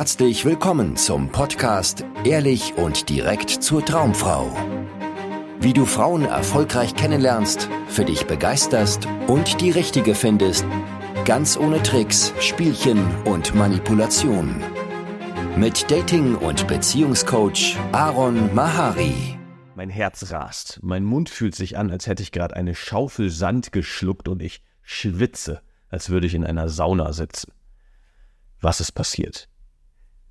herzlich willkommen zum Podcast Ehrlich und direkt zur Traumfrau. Wie du Frauen erfolgreich kennenlernst, für dich begeisterst und die richtige findest, ganz ohne Tricks, Spielchen und Manipulation. Mit Dating- und Beziehungscoach Aaron Mahari. Mein Herz rast, mein Mund fühlt sich an, als hätte ich gerade eine Schaufel Sand geschluckt und ich schwitze, als würde ich in einer Sauna sitzen. Was ist passiert?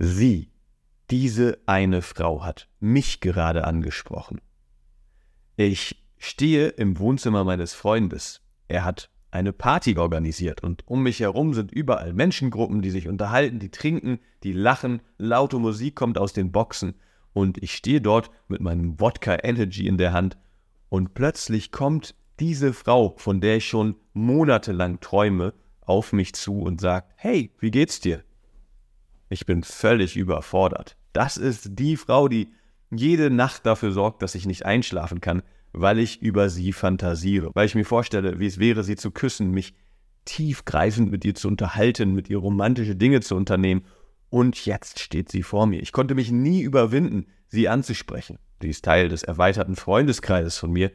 Sie, diese eine Frau hat mich gerade angesprochen. Ich stehe im Wohnzimmer meines Freundes. Er hat eine Party organisiert und um mich herum sind überall Menschengruppen, die sich unterhalten, die trinken, die lachen, laute Musik kommt aus den Boxen und ich stehe dort mit meinem Wodka Energy in der Hand und plötzlich kommt diese Frau, von der ich schon monatelang träume, auf mich zu und sagt, hey, wie geht's dir? Ich bin völlig überfordert. Das ist die Frau, die jede Nacht dafür sorgt, dass ich nicht einschlafen kann, weil ich über sie fantasiere, weil ich mir vorstelle, wie es wäre, sie zu küssen, mich tiefgreifend mit ihr zu unterhalten, mit ihr romantische Dinge zu unternehmen. Und jetzt steht sie vor mir. Ich konnte mich nie überwinden, sie anzusprechen. Sie ist Teil des erweiterten Freundeskreises von mir,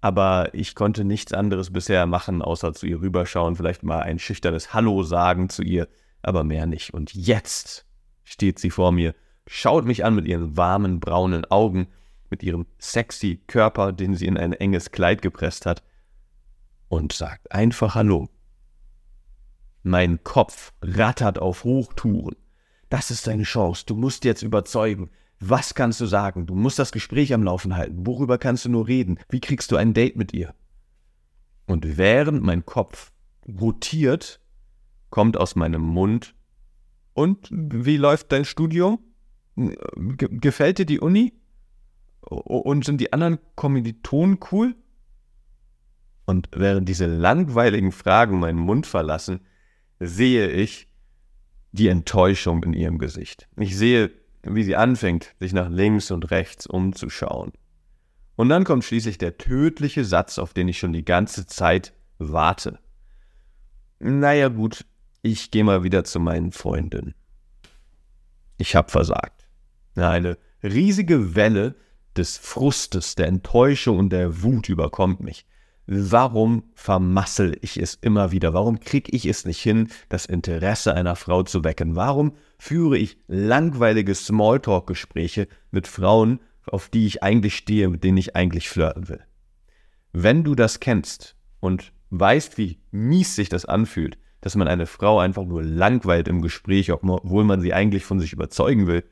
aber ich konnte nichts anderes bisher machen, außer zu ihr rüberschauen, vielleicht mal ein schüchternes Hallo sagen zu ihr, aber mehr nicht. Und jetzt steht sie vor mir, schaut mich an mit ihren warmen braunen Augen, mit ihrem sexy Körper, den sie in ein enges Kleid gepresst hat, und sagt einfach Hallo. Mein Kopf rattert auf Hochtouren. Das ist deine Chance, du musst jetzt überzeugen. Was kannst du sagen? Du musst das Gespräch am Laufen halten. Worüber kannst du nur reden? Wie kriegst du ein Date mit ihr? Und während mein Kopf rotiert, kommt aus meinem Mund. Und wie läuft dein Studium? Ge gefällt dir die Uni? Und sind die anderen Kommilitonen cool? Und während diese langweiligen Fragen meinen Mund verlassen, sehe ich die Enttäuschung in ihrem Gesicht. Ich sehe, wie sie anfängt, sich nach links und rechts umzuschauen. Und dann kommt schließlich der tödliche Satz, auf den ich schon die ganze Zeit warte. Naja gut, ich gehe mal wieder zu meinen Freundinnen. Ich habe versagt. Eine riesige Welle des Frustes, der Enttäuschung und der Wut überkommt mich. Warum vermassel ich es immer wieder? Warum kriege ich es nicht hin, das Interesse einer Frau zu wecken? Warum führe ich langweilige Smalltalk-Gespräche mit Frauen, auf die ich eigentlich stehe, mit denen ich eigentlich flirten will? Wenn du das kennst und weißt, wie mies sich das anfühlt, dass man eine Frau einfach nur langweilt im Gespräch, obwohl man sie eigentlich von sich überzeugen will,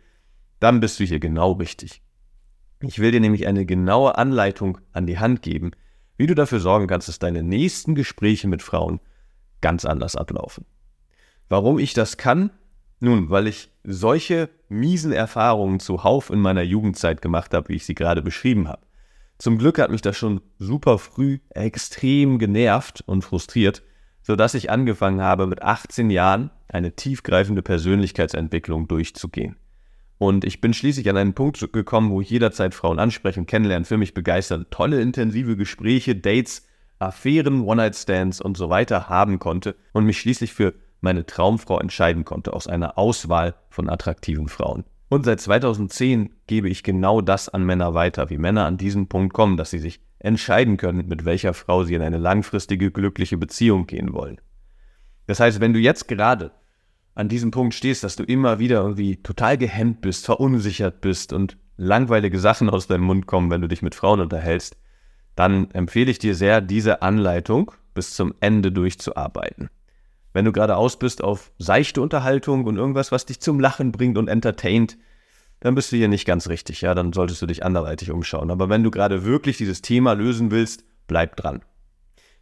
dann bist du hier genau richtig. Ich will dir nämlich eine genaue Anleitung an die Hand geben, wie du dafür sorgen kannst, dass deine nächsten Gespräche mit Frauen ganz anders ablaufen. Warum ich das kann? Nun, weil ich solche miesen Erfahrungen zuhauf in meiner Jugendzeit gemacht habe, wie ich sie gerade beschrieben habe. Zum Glück hat mich das schon super früh extrem genervt und frustriert, sodass ich angefangen habe, mit 18 Jahren eine tiefgreifende Persönlichkeitsentwicklung durchzugehen. Und ich bin schließlich an einen Punkt gekommen, wo ich jederzeit Frauen ansprechen, kennenlernen, für mich begeistern, tolle intensive Gespräche, Dates, Affären, One-Night-Stands und so weiter haben konnte und mich schließlich für meine Traumfrau entscheiden konnte aus einer Auswahl von attraktiven Frauen. Und seit 2010 gebe ich genau das an Männer weiter, wie Männer an diesen Punkt kommen, dass sie sich entscheiden können, mit welcher Frau sie in eine langfristige, glückliche Beziehung gehen wollen. Das heißt, wenn du jetzt gerade an diesem Punkt stehst, dass du immer wieder irgendwie total gehemmt bist, verunsichert bist und langweilige Sachen aus deinem Mund kommen, wenn du dich mit Frauen unterhältst, dann empfehle ich dir sehr, diese Anleitung bis zum Ende durchzuarbeiten. Wenn du gerade aus bist auf seichte Unterhaltung und irgendwas, was dich zum Lachen bringt und entertaint, dann bist du hier nicht ganz richtig, ja, dann solltest du dich anderweitig umschauen. Aber wenn du gerade wirklich dieses Thema lösen willst, bleib dran.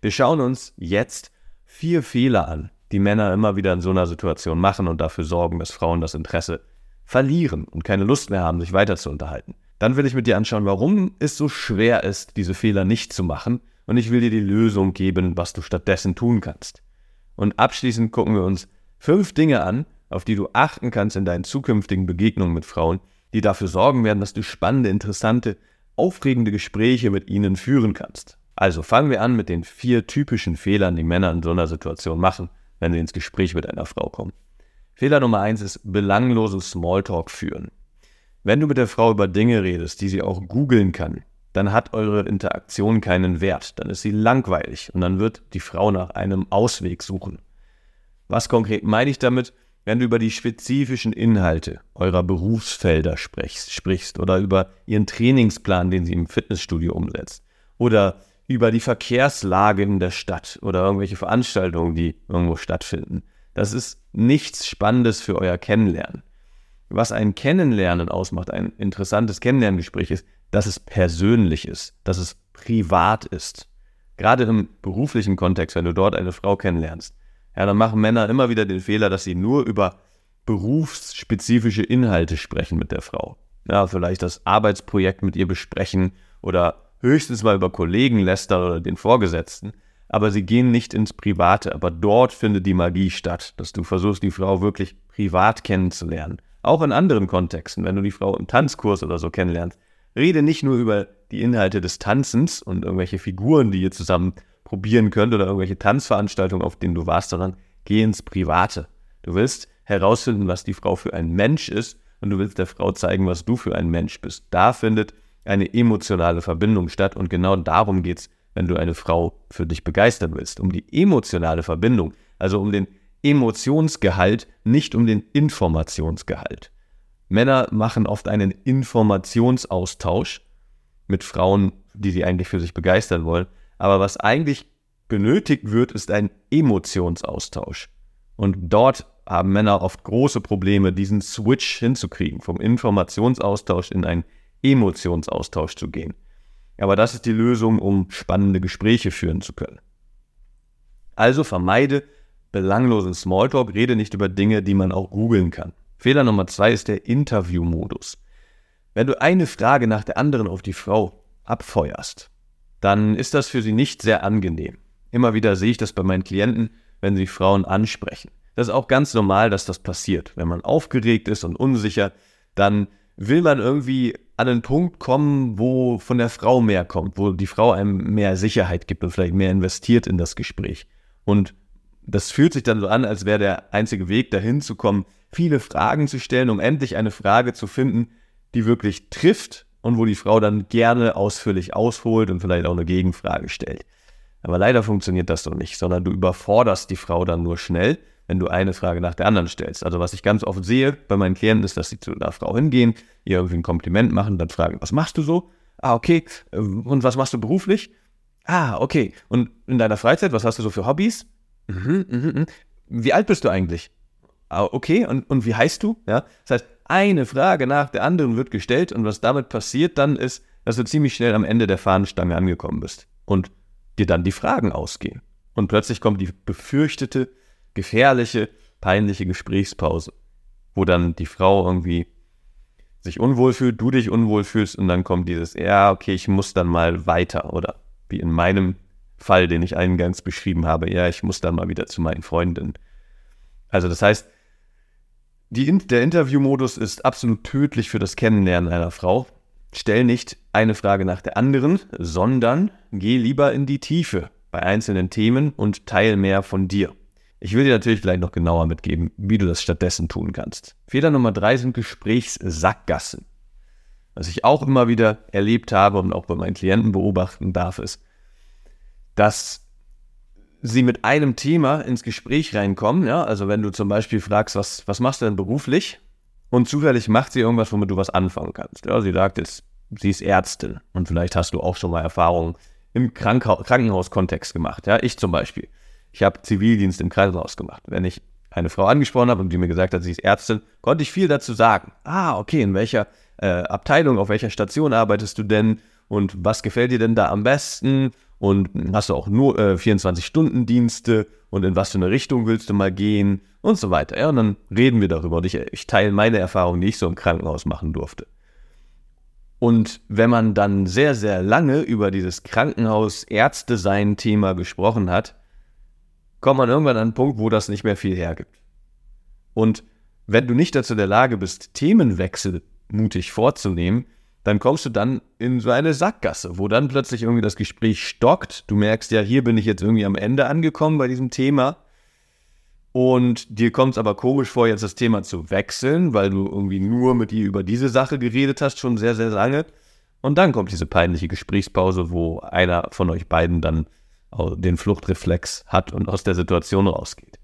Wir schauen uns jetzt vier Fehler an, die Männer immer wieder in so einer Situation machen und dafür sorgen, dass Frauen das Interesse verlieren und keine Lust mehr haben, sich weiter zu unterhalten. Dann will ich mit dir anschauen, warum es so schwer ist, diese Fehler nicht zu machen und ich will dir die Lösung geben, was du stattdessen tun kannst. Und abschließend gucken wir uns fünf Dinge an, auf die du achten kannst in deinen zukünftigen Begegnungen mit Frauen, die dafür sorgen werden, dass du spannende, interessante, aufregende Gespräche mit ihnen führen kannst. Also fangen wir an mit den vier typischen Fehlern, die Männer in so einer Situation machen wenn sie ins Gespräch mit einer Frau kommen. Fehler Nummer eins ist belanglosen Smalltalk führen. Wenn du mit der Frau über Dinge redest, die sie auch googeln kann, dann hat eure Interaktion keinen Wert. Dann ist sie langweilig und dann wird die Frau nach einem Ausweg suchen. Was konkret meine ich damit? Wenn du über die spezifischen Inhalte eurer Berufsfelder sprichst, sprichst oder über ihren Trainingsplan, den sie im Fitnessstudio umsetzt, oder über die Verkehrslage in der Stadt oder irgendwelche Veranstaltungen, die irgendwo stattfinden. Das ist nichts Spannendes für euer Kennenlernen. Was ein Kennenlernen ausmacht, ein interessantes Kennenlerngespräch ist, dass es persönlich ist, dass es privat ist. Gerade im beruflichen Kontext, wenn du dort eine Frau kennenlernst, ja, dann machen Männer immer wieder den Fehler, dass sie nur über berufsspezifische Inhalte sprechen mit der Frau. Ja, vielleicht das Arbeitsprojekt mit ihr besprechen oder höchstens mal über Kollegen lästern oder den Vorgesetzten. Aber sie gehen nicht ins Private. Aber dort findet die Magie statt, dass du versuchst, die Frau wirklich privat kennenzulernen. Auch in anderen Kontexten, wenn du die Frau im Tanzkurs oder so kennenlernst. Rede nicht nur über die Inhalte des Tanzens und irgendwelche Figuren, die ihr zusammen probieren könnt oder irgendwelche Tanzveranstaltungen, auf denen du warst, sondern geh ins Private. Du willst herausfinden, was die Frau für ein Mensch ist und du willst der Frau zeigen, was du für ein Mensch bist. Da findet eine emotionale Verbindung statt und genau darum geht es, wenn du eine Frau für dich begeistern willst. Um die emotionale Verbindung, also um den Emotionsgehalt, nicht um den Informationsgehalt. Männer machen oft einen Informationsaustausch mit Frauen, die sie eigentlich für sich begeistern wollen, aber was eigentlich benötigt wird, ist ein Emotionsaustausch. Und dort haben Männer oft große Probleme, diesen Switch hinzukriegen, vom Informationsaustausch in einen Emotionsaustausch zu gehen. Aber das ist die Lösung, um spannende Gespräche führen zu können. Also vermeide belanglosen Smalltalk, rede nicht über Dinge, die man auch googeln kann. Fehler Nummer zwei ist der Interviewmodus. Wenn du eine Frage nach der anderen auf die Frau abfeuerst, dann ist das für sie nicht sehr angenehm. Immer wieder sehe ich das bei meinen Klienten, wenn sie Frauen ansprechen. Das ist auch ganz normal, dass das passiert. Wenn man aufgeregt ist und unsicher, dann will man irgendwie an einen Punkt kommen, wo von der Frau mehr kommt, wo die Frau einem mehr Sicherheit gibt und vielleicht mehr investiert in das Gespräch. Und das fühlt sich dann so an, als wäre der einzige Weg dahin zu kommen, viele Fragen zu stellen, um endlich eine Frage zu finden, die wirklich trifft und wo die Frau dann gerne ausführlich ausholt und vielleicht auch eine Gegenfrage stellt. Aber leider funktioniert das so nicht, sondern du überforderst die Frau dann nur schnell, wenn du eine Frage nach der anderen stellst. Also was ich ganz oft sehe bei meinen Klienten ist, dass sie zu einer Frau hingehen, ihr irgendwie ein Kompliment machen, dann fragen, was machst du so? Ah, okay. Und was machst du beruflich? Ah, okay. Und in deiner Freizeit, was hast du so für Hobbys? Mhm, mhm, mhm. Wie alt bist du eigentlich? Ah, okay. Und, und wie heißt du? Ja. Das heißt, eine Frage nach der anderen wird gestellt und was damit passiert dann ist, dass du ziemlich schnell am Ende der Fahnenstange angekommen bist und dir dann die Fragen ausgehen. Und plötzlich kommt die befürchtete, gefährliche, peinliche Gesprächspause, wo dann die Frau irgendwie sich unwohl fühlt, du dich unwohl fühlst und dann kommt dieses, ja, okay, ich muss dann mal weiter oder wie in meinem Fall, den ich eingangs beschrieben habe, ja, ich muss dann mal wieder zu meinen Freundinnen. Also das heißt, die, der Interviewmodus ist absolut tödlich für das Kennenlernen einer Frau. Stell nicht eine Frage nach der anderen, sondern geh lieber in die Tiefe bei einzelnen Themen und teil mehr von dir. Ich will dir natürlich gleich noch genauer mitgeben, wie du das stattdessen tun kannst. Fehler Nummer drei sind Gesprächssackgassen. Was ich auch immer wieder erlebt habe und auch bei meinen Klienten beobachten darf, ist, dass sie mit einem Thema ins Gespräch reinkommen. Ja? Also wenn du zum Beispiel fragst, was, was machst du denn beruflich? Und zufällig macht sie irgendwas, womit du was anfangen kannst. Ja, sie sagt jetzt, sie ist Ärztin und vielleicht hast du auch schon mal Erfahrungen im Krankha Krankenhauskontext gemacht. Ja, ich zum Beispiel. Ich habe Zivildienst im Krankenhaus gemacht. Wenn ich eine Frau angesprochen habe und die mir gesagt hat, sie ist Ärztin, konnte ich viel dazu sagen. Ah, okay, in welcher äh, Abteilung, auf welcher Station arbeitest du denn und was gefällt dir denn da am besten und hast du auch nur äh, 24-Stunden-Dienste und in was für eine Richtung willst du mal gehen und so weiter. Ja, und dann reden wir darüber und ich, ich teile meine Erfahrungen, die ich so im Krankenhaus machen durfte. Und wenn man dann sehr, sehr lange über dieses Krankenhaus-Ärzte-Sein-Thema gesprochen hat, kommt man irgendwann an einen Punkt, wo das nicht mehr viel hergibt. Und wenn du nicht dazu in der Lage bist, Themenwechsel mutig vorzunehmen, dann kommst du dann in so eine Sackgasse, wo dann plötzlich irgendwie das Gespräch stockt. Du merkst ja, hier bin ich jetzt irgendwie am Ende angekommen bei diesem Thema. und dir kommt es aber komisch vor, jetzt das Thema zu wechseln, weil du irgendwie nur mit ihr über diese Sache geredet hast, schon sehr, sehr lange. Und dann kommt diese peinliche Gesprächspause, wo einer von euch beiden dann den Fluchtreflex hat und aus der Situation rausgeht.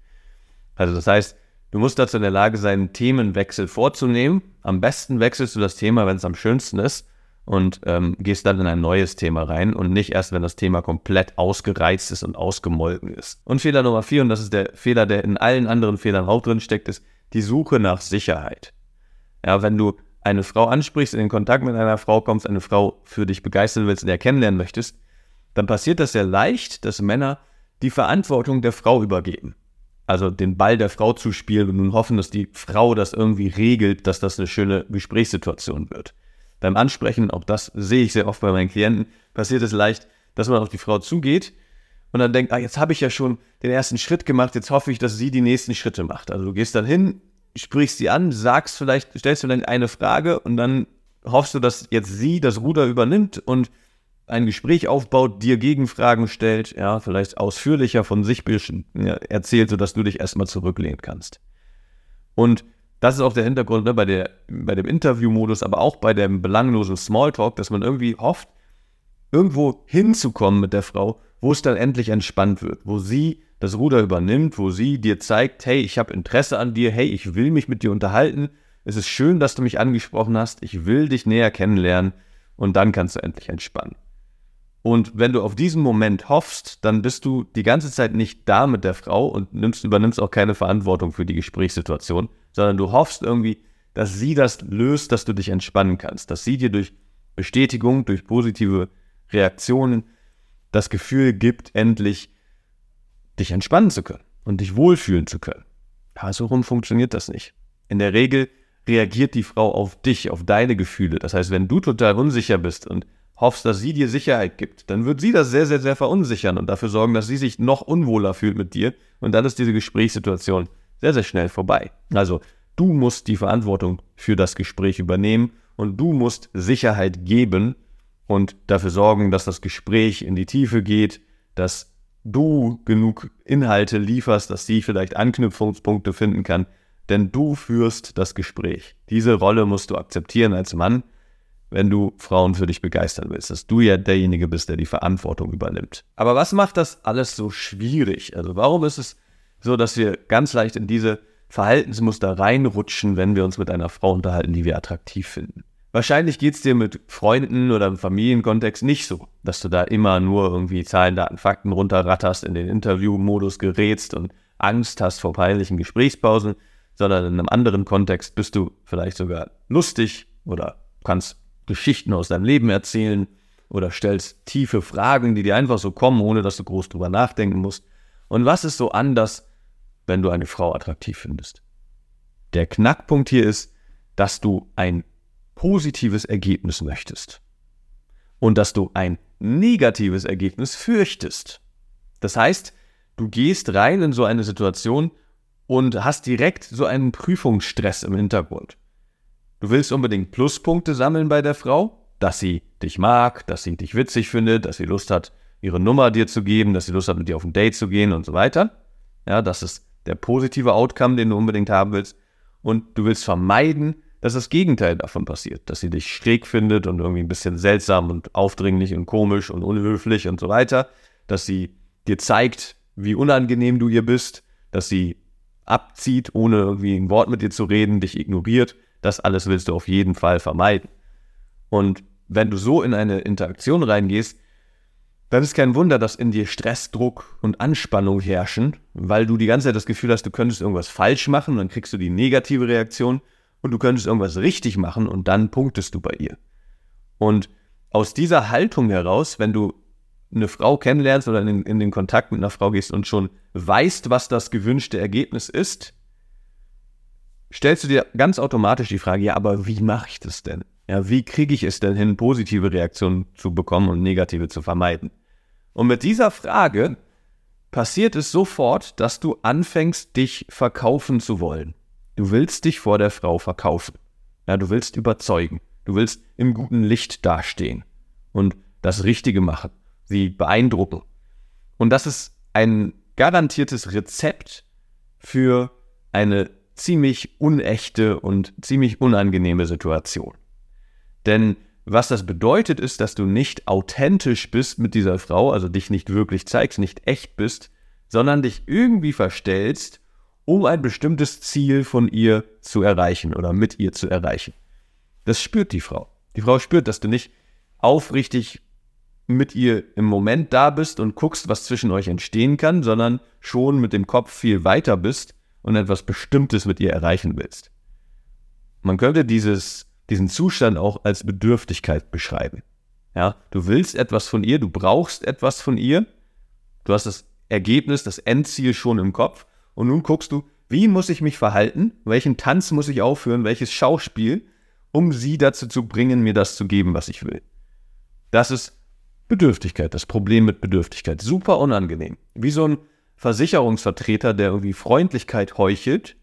Also das heißt, du musst dazu in der Lage sein, Themenwechsel vorzunehmen. Am besten wechselst du das Thema, wenn es am schönsten ist und ähm, gehst dann in ein neues Thema rein und nicht erst, wenn das Thema komplett ausgereizt ist und ausgemolken ist. Und Fehler Nummer vier, und das ist der Fehler, der in allen anderen Fehlern auch drin steckt, ist die Suche nach Sicherheit. Ja, wenn du eine Frau ansprichst, in den Kontakt mit einer Frau kommst, eine Frau für dich begeistern willst und er kennenlernen möchtest, dann passiert das sehr leicht, dass Männer die Verantwortung der Frau übergeben. Also den Ball der Frau zu spielen und nun hoffen, dass die Frau das irgendwie regelt, dass das eine schöne Gesprächssituation wird. Beim Ansprechen, auch das sehe ich sehr oft bei meinen Klienten, passiert es leicht, dass man auf die Frau zugeht und dann denkt, ah, jetzt habe ich ja schon den ersten Schritt gemacht, jetzt hoffe ich, dass sie die nächsten Schritte macht. Also du gehst dann hin, sprichst sie an, sagst vielleicht, stellst dann eine Frage und dann hoffst du, dass jetzt sie das Ruder übernimmt und ein Gespräch aufbaut, dir Gegenfragen stellt, ja, vielleicht ausführlicher von sich erzählt, sodass du dich erstmal zurücklehnen kannst. Und das ist auch der Hintergrund ne, bei, der, bei dem Interviewmodus, aber auch bei dem belanglosen Smalltalk, dass man irgendwie hofft, irgendwo hinzukommen mit der Frau, wo es dann endlich entspannt wird, wo sie das Ruder übernimmt, wo sie dir zeigt, hey, ich habe Interesse an dir, hey, ich will mich mit dir unterhalten, es ist schön, dass du mich angesprochen hast, ich will dich näher kennenlernen und dann kannst du endlich entspannen. Und wenn du auf diesen Moment hoffst, dann bist du die ganze Zeit nicht da mit der Frau und nimmst, übernimmst auch keine Verantwortung für die Gesprächssituation, sondern du hoffst irgendwie, dass sie das löst, dass du dich entspannen kannst, dass sie dir durch Bestätigung, durch positive Reaktionen das Gefühl gibt, endlich dich entspannen zu können und dich wohlfühlen zu können. Ja, so rum funktioniert das nicht. In der Regel reagiert die Frau auf dich, auf deine Gefühle. Das heißt, wenn du total unsicher bist und hoffst, dass sie dir Sicherheit gibt, dann wird sie das sehr, sehr, sehr verunsichern und dafür sorgen, dass sie sich noch unwohler fühlt mit dir. Und dann ist diese Gesprächssituation sehr, sehr schnell vorbei. Also du musst die Verantwortung für das Gespräch übernehmen und du musst Sicherheit geben und dafür sorgen, dass das Gespräch in die Tiefe geht, dass du genug Inhalte lieferst, dass sie vielleicht Anknüpfungspunkte finden kann, denn du führst das Gespräch. Diese Rolle musst du akzeptieren als Mann wenn du Frauen für dich begeistern willst, dass du ja derjenige bist, der die Verantwortung übernimmt. Aber was macht das alles so schwierig? Also warum ist es so, dass wir ganz leicht in diese Verhaltensmuster reinrutschen, wenn wir uns mit einer Frau unterhalten, die wir attraktiv finden? Wahrscheinlich geht es dir mit Freunden oder im Familienkontext nicht so, dass du da immer nur irgendwie Zahlen, Daten, Fakten runterratterst, in den Interviewmodus gerätst und Angst hast vor peinlichen Gesprächspausen, sondern in einem anderen Kontext bist du vielleicht sogar lustig oder kannst Geschichten aus deinem Leben erzählen oder stellst tiefe Fragen, die dir einfach so kommen, ohne dass du groß drüber nachdenken musst. Und was ist so anders, wenn du eine Frau attraktiv findest? Der Knackpunkt hier ist, dass du ein positives Ergebnis möchtest und dass du ein negatives Ergebnis fürchtest. Das heißt, du gehst rein in so eine Situation und hast direkt so einen Prüfungsstress im Hintergrund. Du willst unbedingt Pluspunkte sammeln bei der Frau, dass sie dich mag, dass sie dich witzig findet, dass sie Lust hat, ihre Nummer dir zu geben, dass sie Lust hat, mit dir auf ein Date zu gehen und so weiter. Ja, das ist der positive Outcome, den du unbedingt haben willst. Und du willst vermeiden, dass das Gegenteil davon passiert, dass sie dich schräg findet und irgendwie ein bisschen seltsam und aufdringlich und komisch und unhöflich und so weiter, dass sie dir zeigt, wie unangenehm du ihr bist, dass sie abzieht, ohne irgendwie ein Wort mit dir zu reden, dich ignoriert, das alles willst du auf jeden Fall vermeiden. Und wenn du so in eine Interaktion reingehst, dann ist kein Wunder, dass in dir Stress, Druck und Anspannung herrschen, weil du die ganze Zeit das Gefühl hast, du könntest irgendwas falsch machen, dann kriegst du die negative Reaktion und du könntest irgendwas richtig machen und dann punktest du bei ihr. Und aus dieser Haltung heraus, wenn du eine Frau kennenlernst oder in, in den Kontakt mit einer Frau gehst und schon weißt, was das gewünschte Ergebnis ist, stellst du dir ganz automatisch die Frage, ja, aber wie mache ich das denn? Ja, wie kriege ich es denn hin, positive Reaktionen zu bekommen und negative zu vermeiden? Und mit dieser Frage passiert es sofort, dass du anfängst, dich verkaufen zu wollen. Du willst dich vor der Frau verkaufen. Ja, du willst überzeugen. Du willst im guten Licht dastehen und das Richtige machen, sie beeindrucken. Und das ist ein garantiertes Rezept für eine ziemlich unechte und ziemlich unangenehme Situation. Denn was das bedeutet, ist, dass du nicht authentisch bist mit dieser Frau, also dich nicht wirklich zeigst, nicht echt bist, sondern dich irgendwie verstellst, um ein bestimmtes Ziel von ihr zu erreichen oder mit ihr zu erreichen. Das spürt die Frau. Die Frau spürt, dass du nicht aufrichtig mit ihr im Moment da bist und guckst, was zwischen euch entstehen kann, sondern schon mit dem Kopf viel weiter bist und etwas Bestimmtes mit ihr erreichen willst. Man könnte dieses, diesen Zustand auch als Bedürftigkeit beschreiben. Ja, du willst etwas von ihr, du brauchst etwas von ihr, du hast das Ergebnis, das Endziel schon im Kopf und nun guckst du, wie muss ich mich verhalten, welchen Tanz muss ich aufführen, welches Schauspiel, um sie dazu zu bringen, mir das zu geben, was ich will. Das ist Bedürftigkeit, das Problem mit Bedürftigkeit. Super unangenehm. Wie so ein Versicherungsvertreter, der irgendwie Freundlichkeit heuchelt,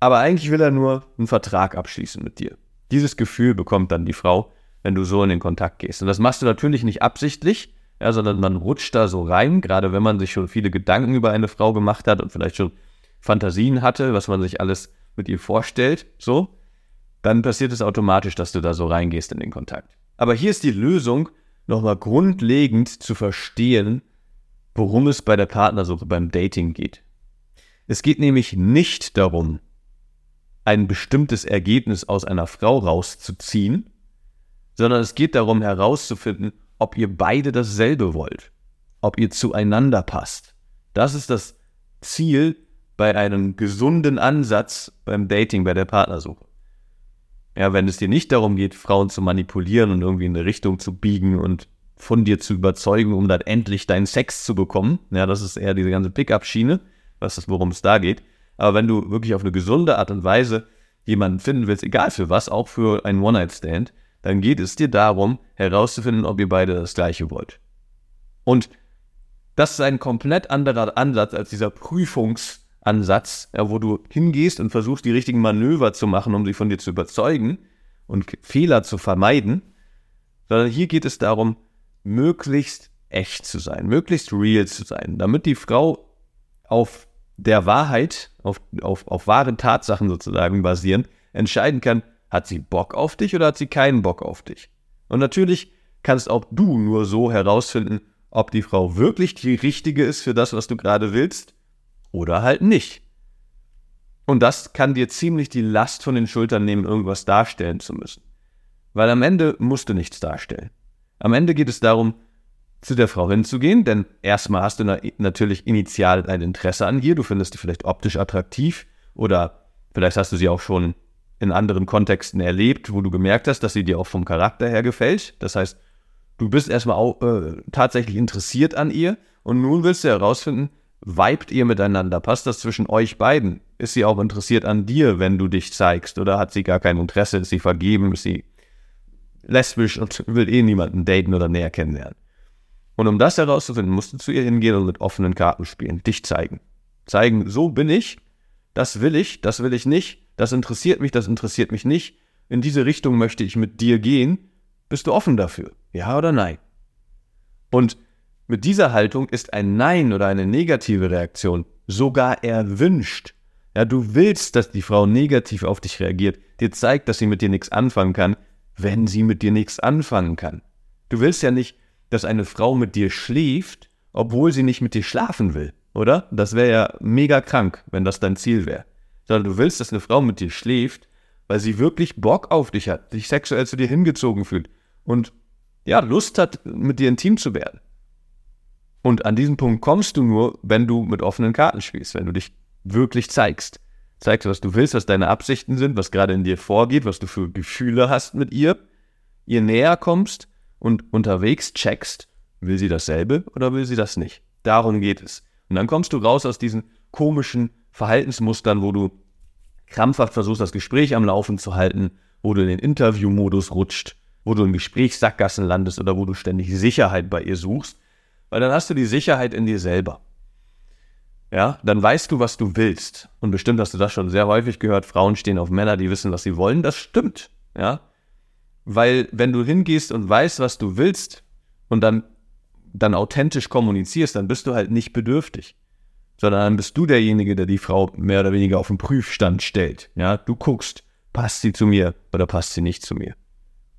aber eigentlich will er nur einen Vertrag abschließen mit dir. Dieses Gefühl bekommt dann die Frau, wenn du so in den Kontakt gehst. Und das machst du natürlich nicht absichtlich, ja, sondern man rutscht da so rein, gerade wenn man sich schon viele Gedanken über eine Frau gemacht hat und vielleicht schon Fantasien hatte, was man sich alles mit ihr vorstellt, so, dann passiert es automatisch, dass du da so reingehst in den Kontakt. Aber hier ist die Lösung, nochmal grundlegend zu verstehen, worum es bei der Partnersuche, beim Dating geht. Es geht nämlich nicht darum, ein bestimmtes Ergebnis aus einer Frau rauszuziehen, sondern es geht darum herauszufinden, ob ihr beide dasselbe wollt, ob ihr zueinander passt. Das ist das Ziel bei einem gesunden Ansatz beim Dating, bei der Partnersuche. Ja, wenn es dir nicht darum geht, Frauen zu manipulieren und irgendwie in eine Richtung zu biegen und von dir zu überzeugen, um dann endlich deinen Sex zu bekommen. Ja, das ist eher diese ganze Pickup-Schiene, worum es da geht. Aber wenn du wirklich auf eine gesunde Art und Weise jemanden finden willst, egal für was, auch für einen One-Night-Stand, dann geht es dir darum, herauszufinden, ob ihr beide das Gleiche wollt. Und das ist ein komplett anderer Ansatz als dieser Prüfungsansatz, ja, wo du hingehst und versuchst, die richtigen Manöver zu machen, um sie von dir zu überzeugen und Fehler zu vermeiden, sondern hier geht es darum, möglichst echt zu sein, möglichst real zu sein, damit die Frau auf der Wahrheit, auf, auf, auf wahren Tatsachen sozusagen basieren, entscheiden kann, hat sie Bock auf dich oder hat sie keinen Bock auf dich? Und natürlich kannst auch du nur so herausfinden, ob die Frau wirklich die richtige ist für das, was du gerade willst oder halt nicht. Und das kann dir ziemlich die Last von den Schultern nehmen, irgendwas darstellen zu müssen. Weil am Ende musst du nichts darstellen. Am Ende geht es darum, zu der Frau hinzugehen, denn erstmal hast du na natürlich initial ein Interesse an ihr, du findest sie vielleicht optisch attraktiv oder vielleicht hast du sie auch schon in anderen Kontexten erlebt, wo du gemerkt hast, dass sie dir auch vom Charakter her gefällt. Das heißt, du bist erstmal auch, äh, tatsächlich interessiert an ihr und nun willst du herausfinden, weibt ihr miteinander? Passt das zwischen euch beiden? Ist sie auch interessiert an dir, wenn du dich zeigst? Oder hat sie gar kein Interesse? Ist sie vergeben? Ist sie lesbisch und will eh niemanden daten oder näher kennenlernen. Und um das herauszufinden, musst du zu ihr hingehen und mit offenen Karten spielen, dich zeigen. Zeigen, so bin ich, das will ich, das will ich nicht, das interessiert mich, das interessiert mich nicht, in diese Richtung möchte ich mit dir gehen, bist du offen dafür, ja oder nein? Und mit dieser Haltung ist ein Nein oder eine negative Reaktion sogar erwünscht. Ja, du willst, dass die Frau negativ auf dich reagiert, dir zeigt, dass sie mit dir nichts anfangen kann, wenn sie mit dir nichts anfangen kann. Du willst ja nicht, dass eine Frau mit dir schläft, obwohl sie nicht mit dir schlafen will, oder? Das wäre ja mega krank, wenn das dein Ziel wäre. Sondern du willst, dass eine Frau mit dir schläft, weil sie wirklich Bock auf dich hat, sich sexuell zu dir hingezogen fühlt und ja, Lust hat, mit dir intim zu werden. Und an diesen Punkt kommst du nur, wenn du mit offenen Karten spielst, wenn du dich wirklich zeigst zeigst, was du willst, was deine Absichten sind, was gerade in dir vorgeht, was du für Gefühle hast mit ihr, ihr näher kommst und unterwegs checkst, will sie dasselbe oder will sie das nicht. Darum geht es. Und dann kommst du raus aus diesen komischen Verhaltensmustern, wo du krampfhaft versuchst, das Gespräch am Laufen zu halten, wo du in den Interviewmodus rutscht, wo du in Gesprächssackgassen landest oder wo du ständig Sicherheit bei ihr suchst, weil dann hast du die Sicherheit in dir selber ja, dann weißt du, was du willst. Und bestimmt hast du das schon sehr häufig gehört, Frauen stehen auf Männer, die wissen, was sie wollen. Das stimmt, ja. Weil wenn du hingehst und weißt, was du willst und dann, dann authentisch kommunizierst, dann bist du halt nicht bedürftig. sondern dann bist du derjenige, der die Frau mehr oder weniger auf den Prüfstand stellt. Ja, du guckst, passt sie zu mir oder passt sie nicht zu mir.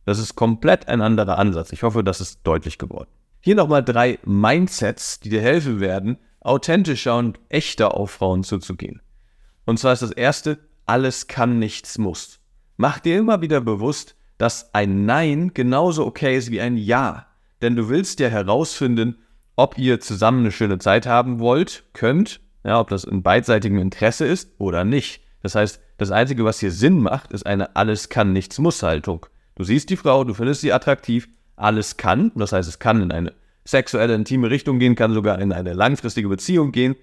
Das ist komplett ein anderer Ansatz. Ich hoffe, das ist deutlich geworden. Hier nochmal drei Mindsets, die dir helfen werden, authentischer und echter auf Frauen zuzugehen. Und zwar ist das erste, alles kann, nichts muss. Mach dir immer wieder bewusst, dass ein Nein genauso okay ist wie ein Ja. Denn du willst ja herausfinden, ob ihr zusammen eine schöne Zeit haben wollt, könnt, ja, ob das in beidseitigem Interesse ist oder nicht. Das heißt, das Einzige, was hier Sinn macht, ist eine Alles kann, nichts muss Haltung. Du siehst die Frau, du findest sie attraktiv, alles kann, das heißt, es kann in eine sexuelle, intime Richtung gehen, kann sogar in eine langfristige Beziehung gehen,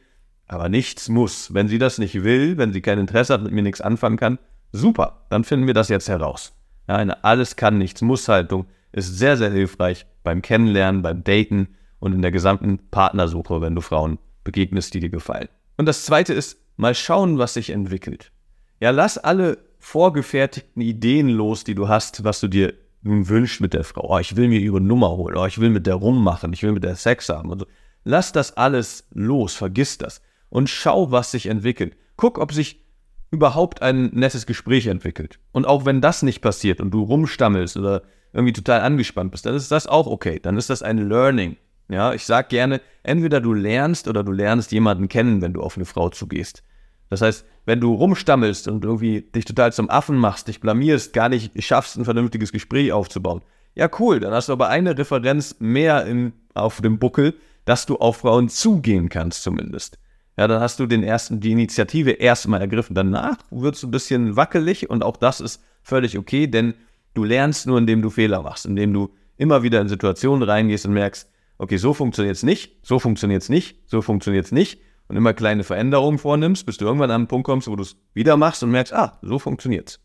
aber nichts muss. Wenn sie das nicht will, wenn sie kein Interesse hat, mit mir nichts anfangen kann, super, dann finden wir das jetzt heraus. Ja, eine Alles kann, nichts muss Haltung ist sehr, sehr hilfreich beim Kennenlernen, beim Daten und in der gesamten Partnersuche, wenn du Frauen begegnest, die dir gefallen. Und das zweite ist, mal schauen, was sich entwickelt. Ja, lass alle vorgefertigten Ideen los, die du hast, was du dir nun wünschst mit der Frau. Oh, ich will mir ihre Nummer holen, oh, ich will mit der rummachen, ich will mit der Sex haben und so. Lass das alles los, vergiss das und schau, was sich entwickelt. Guck, ob sich überhaupt ein nettes Gespräch entwickelt. Und auch wenn das nicht passiert und du rumstammelst oder irgendwie total angespannt bist, dann ist das auch okay. Dann ist das ein Learning. Ja, ich sag gerne, entweder du lernst oder du lernst jemanden kennen, wenn du auf eine Frau zugehst. Das heißt, wenn du rumstammelst und irgendwie dich total zum Affen machst, dich blamierst, gar nicht schaffst, ein vernünftiges Gespräch aufzubauen, ja cool, dann hast du aber eine Referenz mehr in, auf dem Buckel, dass du auf Frauen zugehen kannst zumindest. Ja, dann hast du den ersten, die Initiative erstmal ergriffen. Danach wird es ein bisschen wackelig und auch das ist völlig okay, denn du lernst nur, indem du Fehler machst, indem du immer wieder in Situationen reingehst und merkst, okay, so funktioniert es nicht, so funktioniert es nicht, so funktioniert es nicht und immer kleine Veränderungen vornimmst, bis du irgendwann an einen Punkt kommst, wo du es wieder machst und merkst, ah, so funktioniert's.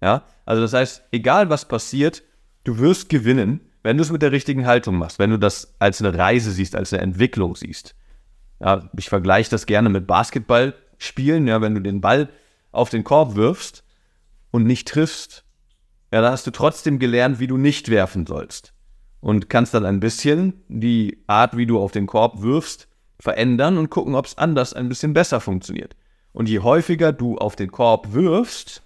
Ja, also das heißt, egal was passiert, du wirst gewinnen, wenn du es mit der richtigen Haltung machst, wenn du das als eine Reise siehst, als eine Entwicklung siehst. Ja, ich vergleiche das gerne mit Basketballspielen, ja, wenn du den Ball auf den Korb wirfst und nicht triffst, ja, dann hast du trotzdem gelernt, wie du nicht werfen sollst. Und kannst dann ein bisschen die Art, wie du auf den Korb wirfst, verändern und gucken, ob es anders ein bisschen besser funktioniert. Und je häufiger du auf den Korb wirfst,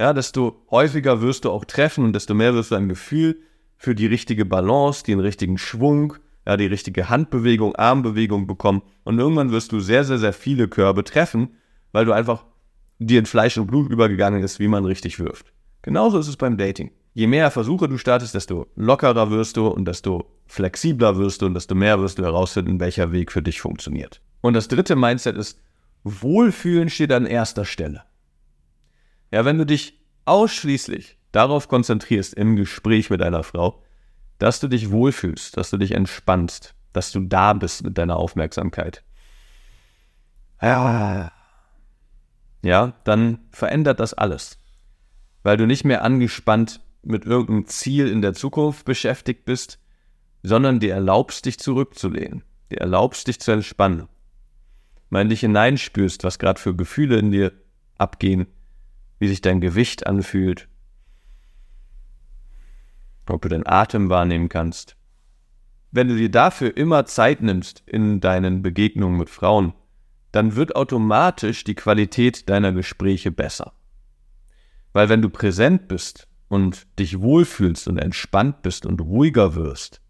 ja, desto häufiger wirst du auch treffen und desto mehr wirst du ein Gefühl für die richtige Balance, den richtigen Schwung, ja, die richtige Handbewegung, Armbewegung bekommen. Und irgendwann wirst du sehr, sehr, sehr viele Körbe treffen, weil du einfach dir in Fleisch und Blut übergegangen ist, wie man richtig wirft. Genauso ist es beim Dating. Je mehr Versuche du startest, desto lockerer wirst du und desto flexibler wirst du und desto mehr wirst du herausfinden, welcher Weg für dich funktioniert. Und das dritte Mindset ist, Wohlfühlen steht an erster Stelle. Ja, wenn du dich ausschließlich darauf konzentrierst im Gespräch mit einer Frau, dass du dich wohlfühlst, dass du dich entspannst, dass du da bist mit deiner Aufmerksamkeit. Ja, ja, dann verändert das alles weil du nicht mehr angespannt mit irgendeinem Ziel in der Zukunft beschäftigt bist, sondern dir erlaubst, dich zurückzulehnen, dir erlaubst, dich zu entspannen, mal in dich hineinspürst, was gerade für Gefühle in dir abgehen, wie sich dein Gewicht anfühlt, ob du deinen Atem wahrnehmen kannst. Wenn du dir dafür immer Zeit nimmst in deinen Begegnungen mit Frauen, dann wird automatisch die Qualität deiner Gespräche besser. Weil wenn du präsent bist und dich wohlfühlst und entspannt bist und ruhiger wirst,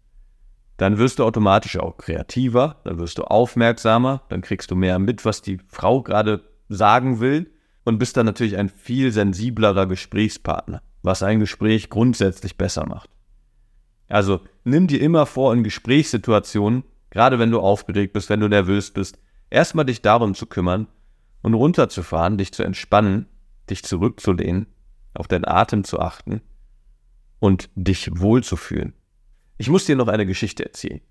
dann wirst du automatisch auch kreativer, dann wirst du aufmerksamer, dann kriegst du mehr mit, was die Frau gerade sagen will und bist dann natürlich ein viel sensiblerer Gesprächspartner, was ein Gespräch grundsätzlich besser macht. Also nimm dir immer vor in Gesprächssituationen, gerade wenn du aufgeregt bist, wenn du nervös bist, erstmal dich darum zu kümmern und runterzufahren, dich zu entspannen, dich zurückzulehnen auf deinen Atem zu achten und dich wohlzufühlen. Ich muss dir noch eine Geschichte erzählen.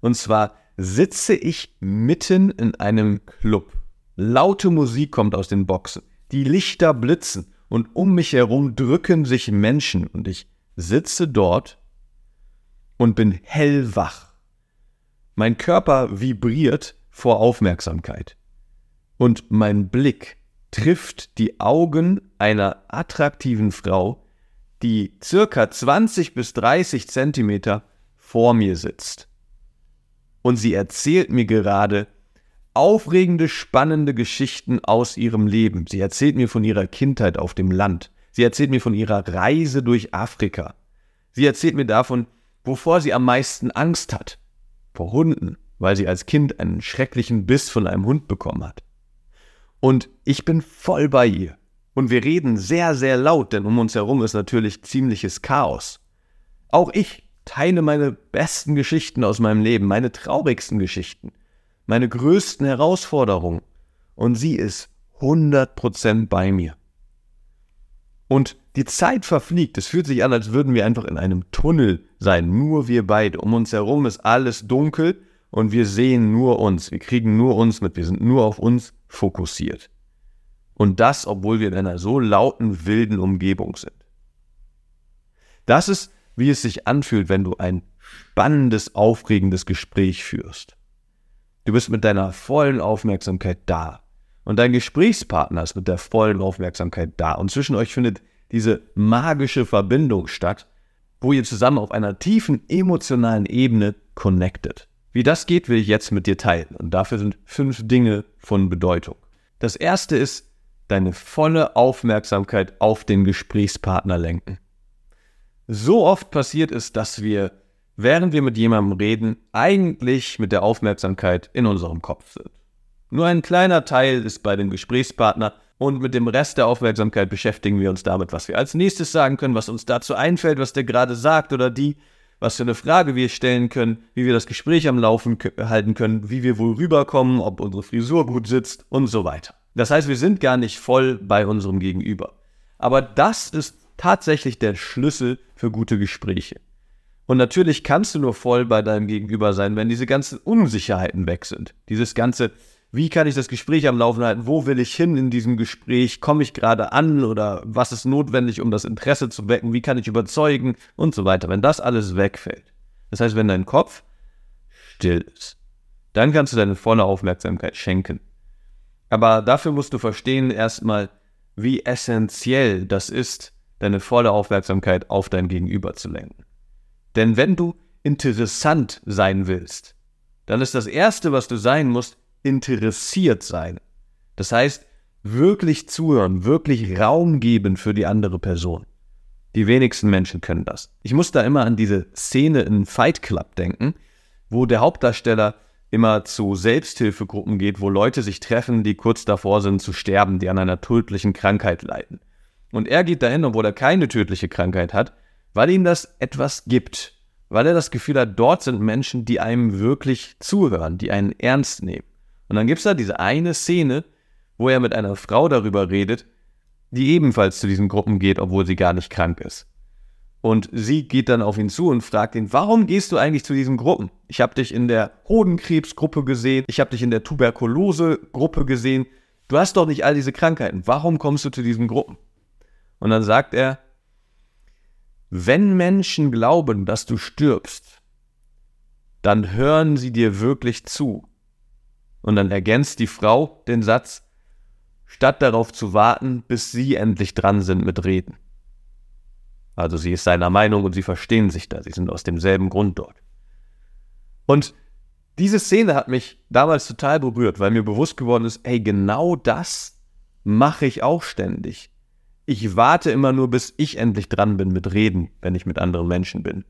Und zwar sitze ich mitten in einem Club. Laute Musik kommt aus den Boxen. Die Lichter blitzen und um mich herum drücken sich Menschen und ich sitze dort und bin hellwach. Mein Körper vibriert vor Aufmerksamkeit und mein Blick trifft die Augen einer attraktiven Frau, die circa 20 bis 30 Zentimeter vor mir sitzt. Und sie erzählt mir gerade aufregende, spannende Geschichten aus ihrem Leben. Sie erzählt mir von ihrer Kindheit auf dem Land. Sie erzählt mir von ihrer Reise durch Afrika. Sie erzählt mir davon, wovor sie am meisten Angst hat. Vor Hunden, weil sie als Kind einen schrecklichen Biss von einem Hund bekommen hat. Und ich bin voll bei ihr. Und wir reden sehr, sehr laut, denn um uns herum ist natürlich ziemliches Chaos. Auch ich teile meine besten Geschichten aus meinem Leben, meine traurigsten Geschichten, meine größten Herausforderungen. Und sie ist 100% bei mir. Und die Zeit verfliegt. Es fühlt sich an, als würden wir einfach in einem Tunnel sein. Nur wir beide. Um uns herum ist alles dunkel und wir sehen nur uns. Wir kriegen nur uns mit. Wir sind nur auf uns fokussiert. Und das, obwohl wir in einer so lauten, wilden Umgebung sind. Das ist, wie es sich anfühlt, wenn du ein spannendes, aufregendes Gespräch führst. Du bist mit deiner vollen Aufmerksamkeit da. Und dein Gesprächspartner ist mit der vollen Aufmerksamkeit da. Und zwischen euch findet diese magische Verbindung statt, wo ihr zusammen auf einer tiefen emotionalen Ebene connected. Wie das geht, will ich jetzt mit dir teilen. Und dafür sind fünf Dinge von Bedeutung. Das erste ist, deine volle Aufmerksamkeit auf den Gesprächspartner lenken. So oft passiert es, dass wir, während wir mit jemandem reden, eigentlich mit der Aufmerksamkeit in unserem Kopf sind. Nur ein kleiner Teil ist bei dem Gesprächspartner und mit dem Rest der Aufmerksamkeit beschäftigen wir uns damit, was wir als nächstes sagen können, was uns dazu einfällt, was der gerade sagt oder die, was für eine Frage wir stellen können, wie wir das Gespräch am Laufen halten können, wie wir wohl rüberkommen, ob unsere Frisur gut sitzt und so weiter. Das heißt, wir sind gar nicht voll bei unserem Gegenüber. Aber das ist tatsächlich der Schlüssel für gute Gespräche. Und natürlich kannst du nur voll bei deinem Gegenüber sein, wenn diese ganzen Unsicherheiten weg sind. Dieses ganze, wie kann ich das Gespräch am Laufen halten? Wo will ich hin in diesem Gespräch? Komme ich gerade an oder was ist notwendig, um das Interesse zu wecken? Wie kann ich überzeugen und so weiter? Wenn das alles wegfällt. Das heißt, wenn dein Kopf still ist, dann kannst du deine volle Aufmerksamkeit schenken. Aber dafür musst du verstehen erstmal, wie essentiell das ist, deine volle Aufmerksamkeit auf dein Gegenüber zu lenken. Denn wenn du interessant sein willst, dann ist das Erste, was du sein musst, interessiert sein. Das heißt, wirklich zuhören, wirklich Raum geben für die andere Person. Die wenigsten Menschen können das. Ich muss da immer an diese Szene in Fight Club denken, wo der Hauptdarsteller immer zu Selbsthilfegruppen geht, wo Leute sich treffen, die kurz davor sind zu sterben, die an einer tödlichen Krankheit leiden. Und er geht dahin, obwohl er keine tödliche Krankheit hat, weil ihm das etwas gibt. Weil er das Gefühl hat, dort sind Menschen, die einem wirklich zuhören, die einen ernst nehmen. Und dann gibt es da diese eine Szene, wo er mit einer Frau darüber redet, die ebenfalls zu diesen Gruppen geht, obwohl sie gar nicht krank ist. Und sie geht dann auf ihn zu und fragt ihn, warum gehst du eigentlich zu diesen Gruppen? Ich habe dich in der Hodenkrebsgruppe gesehen, ich habe dich in der Tuberkulosegruppe gesehen. Du hast doch nicht all diese Krankheiten. Warum kommst du zu diesen Gruppen? Und dann sagt er, wenn Menschen glauben, dass du stirbst, dann hören sie dir wirklich zu. Und dann ergänzt die Frau den Satz, statt darauf zu warten, bis sie endlich dran sind mit Reden. Also sie ist seiner Meinung und sie verstehen sich da, sie sind aus demselben Grund dort. Und diese Szene hat mich damals total berührt, weil mir bewusst geworden ist, ey, genau das mache ich auch ständig. Ich warte immer nur, bis ich endlich dran bin mit Reden, wenn ich mit anderen Menschen bin.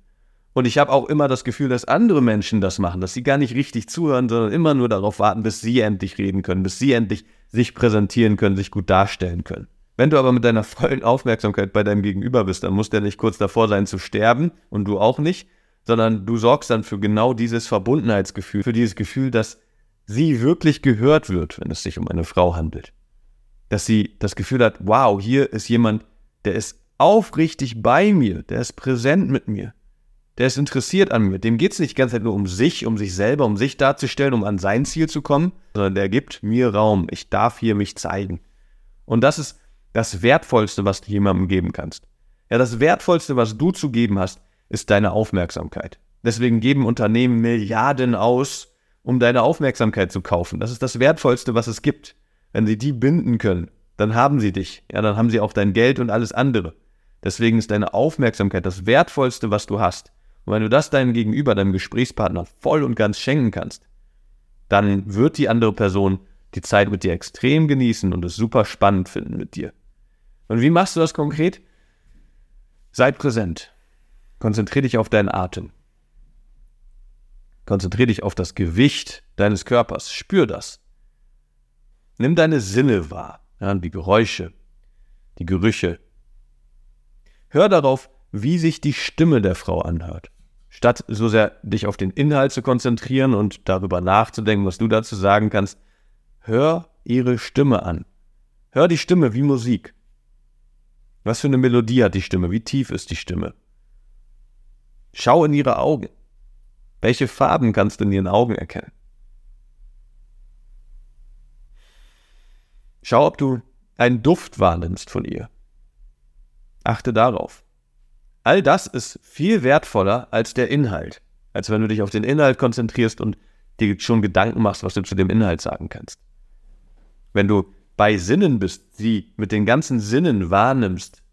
Und ich habe auch immer das Gefühl, dass andere Menschen das machen, dass sie gar nicht richtig zuhören, sondern immer nur darauf warten, bis sie endlich reden können, bis sie endlich sich präsentieren können, sich gut darstellen können. Wenn du aber mit deiner vollen Aufmerksamkeit bei deinem Gegenüber bist, dann muss der nicht kurz davor sein zu sterben und du auch nicht, sondern du sorgst dann für genau dieses Verbundenheitsgefühl, für dieses Gefühl, dass sie wirklich gehört wird, wenn es sich um eine Frau handelt. Dass sie das Gefühl hat, wow, hier ist jemand, der ist aufrichtig bei mir, der ist präsent mit mir, der ist interessiert an mir. Dem geht es nicht die ganze Zeit nur um sich, um sich selber, um sich darzustellen, um an sein Ziel zu kommen, sondern der gibt mir Raum. Ich darf hier mich zeigen. Und das ist das Wertvollste, was du jemandem geben kannst. Ja, das Wertvollste, was du zu geben hast, ist deine Aufmerksamkeit. Deswegen geben Unternehmen Milliarden aus, um deine Aufmerksamkeit zu kaufen. Das ist das Wertvollste, was es gibt. Wenn sie die binden können, dann haben sie dich. Ja, dann haben sie auch dein Geld und alles andere. Deswegen ist deine Aufmerksamkeit das Wertvollste, was du hast. Und wenn du das deinem Gegenüber, deinem Gesprächspartner voll und ganz schenken kannst, dann wird die andere Person die Zeit mit dir extrem genießen und es super spannend finden mit dir. Und wie machst du das konkret? Sei präsent. Konzentriere dich auf deinen Atem. Konzentriere dich auf das Gewicht deines Körpers. Spür das. Nimm deine Sinne wahr, ja, die Geräusche, die Gerüche. Hör darauf, wie sich die Stimme der Frau anhört. Statt so sehr dich auf den Inhalt zu konzentrieren und darüber nachzudenken, was du dazu sagen kannst, hör ihre Stimme an. Hör die Stimme wie Musik. Was für eine Melodie hat die Stimme? Wie tief ist die Stimme? Schau in ihre Augen. Welche Farben kannst du in ihren Augen erkennen? Schau, ob du einen Duft wahrnimmst von ihr. Achte darauf. All das ist viel wertvoller als der Inhalt, als wenn du dich auf den Inhalt konzentrierst und dir schon Gedanken machst, was du zu dem Inhalt sagen kannst. Wenn du bei Sinnen bist, sie mit den ganzen Sinnen wahrnimmst,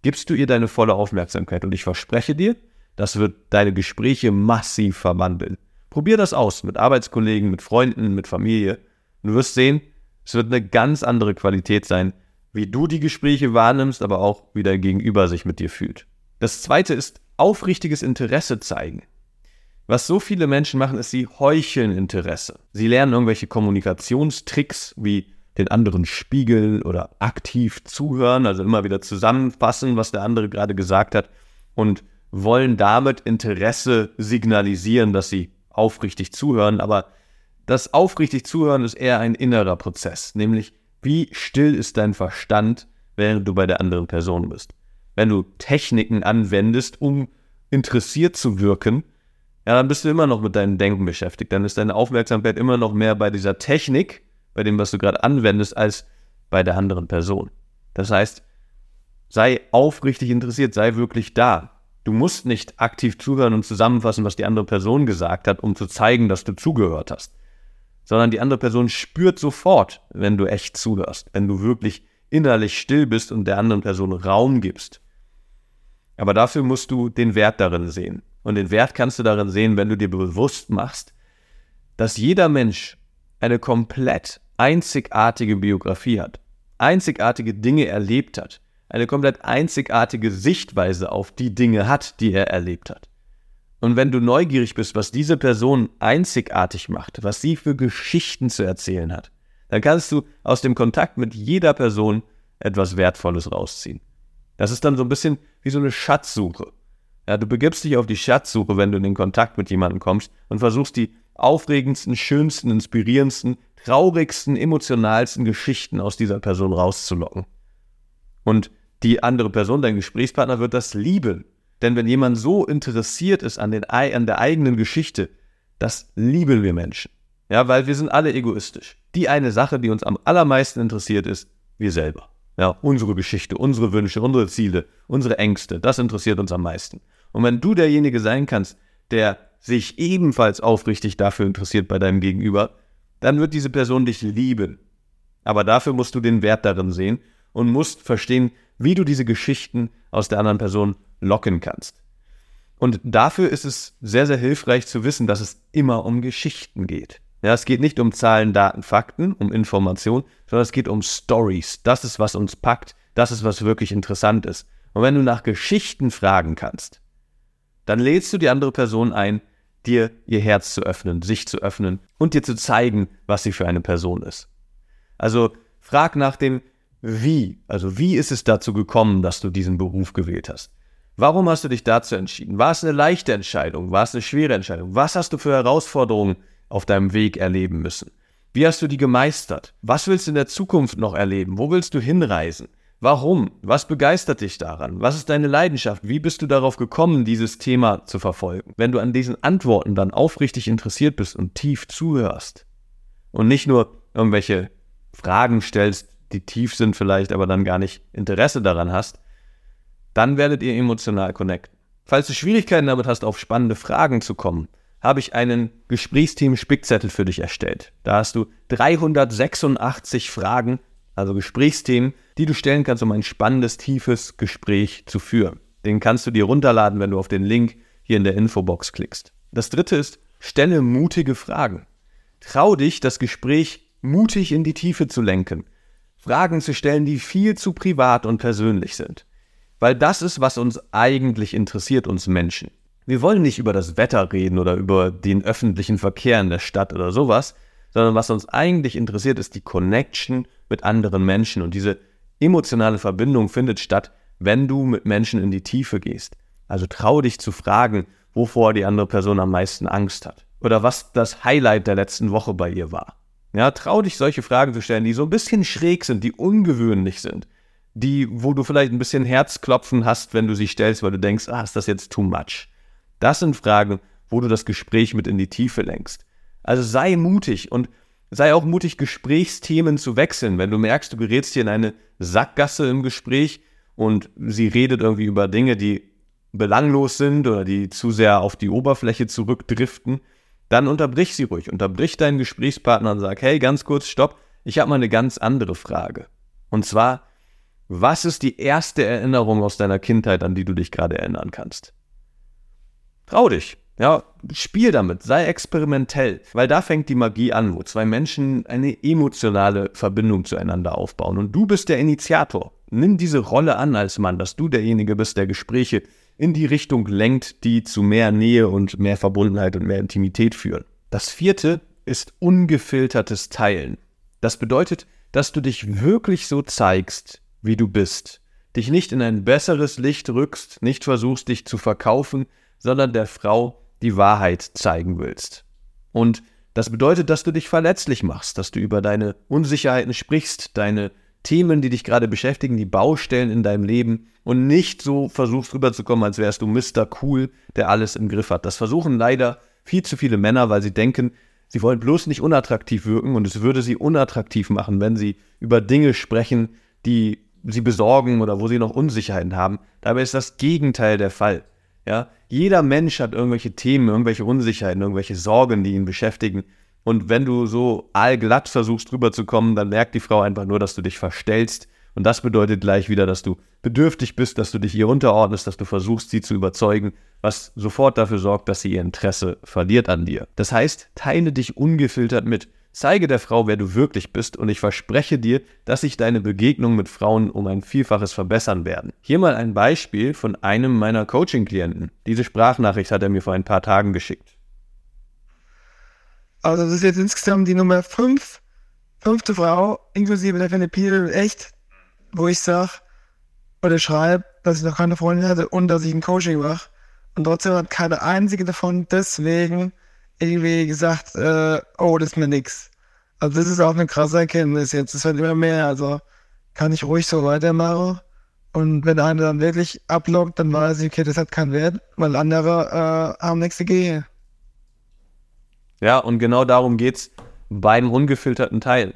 gibst du ihr deine volle Aufmerksamkeit. Und ich verspreche dir, das wird deine Gespräche massiv verwandeln. Probier das aus mit Arbeitskollegen, mit Freunden, mit Familie. Und du wirst sehen, es wird eine ganz andere Qualität sein, wie du die Gespräche wahrnimmst, aber auch wie dein Gegenüber sich mit dir fühlt. Das zweite ist aufrichtiges Interesse zeigen. Was so viele Menschen machen, ist, sie heucheln Interesse. Sie lernen irgendwelche Kommunikationstricks wie den anderen spiegeln oder aktiv zuhören, also immer wieder zusammenfassen, was der andere gerade gesagt hat und wollen damit Interesse signalisieren, dass sie aufrichtig zuhören. Aber das aufrichtig Zuhören ist eher ein innerer Prozess, nämlich wie still ist dein Verstand, während du bei der anderen Person bist. Wenn du Techniken anwendest, um interessiert zu wirken, ja, dann bist du immer noch mit deinem Denken beschäftigt. Dann ist deine Aufmerksamkeit immer noch mehr bei dieser Technik bei dem, was du gerade anwendest, als bei der anderen Person. Das heißt, sei aufrichtig interessiert, sei wirklich da. Du musst nicht aktiv zuhören und zusammenfassen, was die andere Person gesagt hat, um zu zeigen, dass du zugehört hast. Sondern die andere Person spürt sofort, wenn du echt zuhörst, wenn du wirklich innerlich still bist und der anderen Person Raum gibst. Aber dafür musst du den Wert darin sehen. Und den Wert kannst du darin sehen, wenn du dir bewusst machst, dass jeder Mensch eine komplett einzigartige Biografie hat, einzigartige Dinge erlebt hat, eine komplett einzigartige Sichtweise auf die Dinge hat, die er erlebt hat. Und wenn du neugierig bist, was diese Person einzigartig macht, was sie für Geschichten zu erzählen hat, dann kannst du aus dem Kontakt mit jeder Person etwas Wertvolles rausziehen. Das ist dann so ein bisschen wie so eine Schatzsuche. Ja, du begibst dich auf die Schatzsuche, wenn du in den Kontakt mit jemandem kommst und versuchst die aufregendsten, schönsten, inspirierendsten, traurigsten, emotionalsten Geschichten aus dieser Person rauszulocken. Und die andere Person, dein Gesprächspartner, wird das lieben. Denn wenn jemand so interessiert ist an, den, an der eigenen Geschichte, das lieben wir Menschen. Ja, weil wir sind alle egoistisch. Die eine Sache, die uns am allermeisten interessiert, ist wir selber. Ja, unsere Geschichte, unsere Wünsche, unsere Ziele, unsere Ängste, das interessiert uns am meisten. Und wenn du derjenige sein kannst, der sich ebenfalls aufrichtig dafür interessiert bei deinem Gegenüber, dann wird diese Person dich lieben. Aber dafür musst du den Wert darin sehen und musst verstehen, wie du diese Geschichten aus der anderen Person locken kannst. Und dafür ist es sehr, sehr hilfreich zu wissen, dass es immer um Geschichten geht. Ja, es geht nicht um Zahlen, Daten, Fakten, um Information, sondern es geht um Stories. Das ist, was uns packt. Das ist, was wirklich interessant ist. Und wenn du nach Geschichten fragen kannst, dann lädst du die andere Person ein, dir ihr Herz zu öffnen, sich zu öffnen und dir zu zeigen, was sie für eine Person ist. Also frag nach dem Wie. Also wie ist es dazu gekommen, dass du diesen Beruf gewählt hast? Warum hast du dich dazu entschieden? War es eine leichte Entscheidung? War es eine schwere Entscheidung? Was hast du für Herausforderungen auf deinem Weg erleben müssen? Wie hast du die gemeistert? Was willst du in der Zukunft noch erleben? Wo willst du hinreisen? Warum? Was begeistert dich daran? Was ist deine Leidenschaft? Wie bist du darauf gekommen, dieses Thema zu verfolgen? Wenn du an diesen Antworten dann aufrichtig interessiert bist und tief zuhörst und nicht nur irgendwelche Fragen stellst, die tief sind vielleicht, aber dann gar nicht Interesse daran hast, dann werdet ihr emotional connecten. Falls du Schwierigkeiten damit hast, auf spannende Fragen zu kommen, habe ich einen Gesprächsteam Spickzettel für dich erstellt. Da hast du 386 Fragen also Gesprächsthemen, die du stellen kannst, um ein spannendes, tiefes Gespräch zu führen. Den kannst du dir runterladen, wenn du auf den Link hier in der Infobox klickst. Das dritte ist, stelle mutige Fragen. Trau dich, das Gespräch mutig in die Tiefe zu lenken. Fragen zu stellen, die viel zu privat und persönlich sind. Weil das ist, was uns eigentlich interessiert, uns Menschen. Wir wollen nicht über das Wetter reden oder über den öffentlichen Verkehr in der Stadt oder sowas, sondern was uns eigentlich interessiert, ist die Connection mit anderen Menschen. Und diese emotionale Verbindung findet statt, wenn du mit Menschen in die Tiefe gehst. Also trau dich zu fragen, wovor die andere Person am meisten Angst hat. Oder was das Highlight der letzten Woche bei ihr war. Ja, trau dich solche Fragen zu stellen, die so ein bisschen schräg sind, die ungewöhnlich sind. Die, wo du vielleicht ein bisschen Herzklopfen hast, wenn du sie stellst, weil du denkst, ah, ist das jetzt too much? Das sind Fragen, wo du das Gespräch mit in die Tiefe lenkst. Also sei mutig und sei auch mutig, Gesprächsthemen zu wechseln. Wenn du merkst, du gerätst hier in eine Sackgasse im Gespräch und sie redet irgendwie über Dinge, die belanglos sind oder die zu sehr auf die Oberfläche zurückdriften, dann unterbrich sie ruhig. Unterbrich deinen Gesprächspartner und sag, hey, ganz kurz, stopp, ich habe mal eine ganz andere Frage. Und zwar, was ist die erste Erinnerung aus deiner Kindheit, an die du dich gerade erinnern kannst? Trau dich. Ja, spiel damit, sei experimentell, weil da fängt die Magie an, wo zwei Menschen eine emotionale Verbindung zueinander aufbauen. Und du bist der Initiator. Nimm diese Rolle an als Mann, dass du derjenige bist, der Gespräche in die Richtung lenkt, die zu mehr Nähe und mehr Verbundenheit und mehr Intimität führen. Das vierte ist ungefiltertes Teilen. Das bedeutet, dass du dich wirklich so zeigst, wie du bist. Dich nicht in ein besseres Licht rückst, nicht versuchst, dich zu verkaufen, sondern der Frau die Wahrheit zeigen willst. Und das bedeutet, dass du dich verletzlich machst, dass du über deine Unsicherheiten sprichst, deine Themen, die dich gerade beschäftigen, die Baustellen in deinem Leben und nicht so versuchst rüberzukommen, als wärst du Mr. Cool, der alles im Griff hat. Das versuchen leider viel zu viele Männer, weil sie denken, sie wollen bloß nicht unattraktiv wirken und es würde sie unattraktiv machen, wenn sie über Dinge sprechen, die sie besorgen oder wo sie noch Unsicherheiten haben. Dabei ist das Gegenteil der Fall. Ja, jeder Mensch hat irgendwelche Themen, irgendwelche Unsicherheiten, irgendwelche Sorgen, die ihn beschäftigen. Und wenn du so allglatt versuchst rüberzukommen, dann merkt die Frau einfach nur, dass du dich verstellst. Und das bedeutet gleich wieder, dass du bedürftig bist, dass du dich ihr unterordnest, dass du versuchst, sie zu überzeugen, was sofort dafür sorgt, dass sie ihr Interesse verliert an dir. Das heißt, teile dich ungefiltert mit. Zeige der Frau, wer du wirklich bist und ich verspreche dir, dass sich deine Begegnungen mit Frauen um ein Vielfaches verbessern werden. Hier mal ein Beispiel von einem meiner Coaching-Klienten. Diese Sprachnachricht hat er mir vor ein paar Tagen geschickt. Also das ist jetzt insgesamt die Nummer 5, fünfte Frau, inklusive der Philippinen, echt, wo ich sage oder schreibe, dass ich noch keine Freundin hatte und dass ich ein Coaching mache. Und trotzdem hat keine einzige davon deswegen irgendwie gesagt, äh, oh, das ist mir nix. Also das ist auch eine krasse Erkenntnis jetzt. Es wird immer mehr. Also kann ich ruhig so weitermachen. Und wenn einer dann wirklich ablockt, dann weiß ich, okay, das hat keinen Wert, weil andere äh, haben nächste Gehe. Ja, und genau darum geht's beim ungefilterten Teil.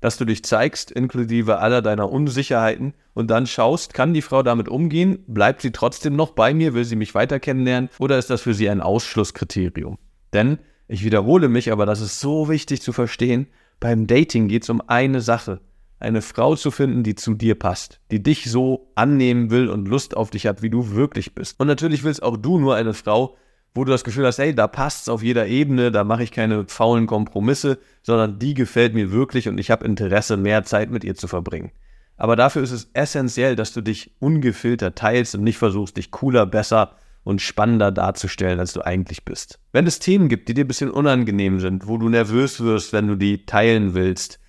Dass du dich zeigst, inklusive aller deiner Unsicherheiten, und dann schaust, kann die Frau damit umgehen? Bleibt sie trotzdem noch bei mir? Will sie mich weiter kennenlernen? Oder ist das für sie ein Ausschlusskriterium? Denn, ich wiederhole mich, aber das ist so wichtig zu verstehen, beim Dating geht es um eine Sache. Eine Frau zu finden, die zu dir passt, die dich so annehmen will und Lust auf dich hat, wie du wirklich bist. Und natürlich willst auch du nur eine Frau, wo du das Gefühl hast, hey, da passt es auf jeder Ebene, da mache ich keine faulen Kompromisse, sondern die gefällt mir wirklich und ich habe Interesse, mehr Zeit mit ihr zu verbringen. Aber dafür ist es essentiell, dass du dich ungefiltert teilst und nicht versuchst, dich cooler, besser und spannender darzustellen, als du eigentlich bist. Wenn es Themen gibt, die dir ein bisschen unangenehm sind, wo du nervös wirst, wenn du die teilen willst,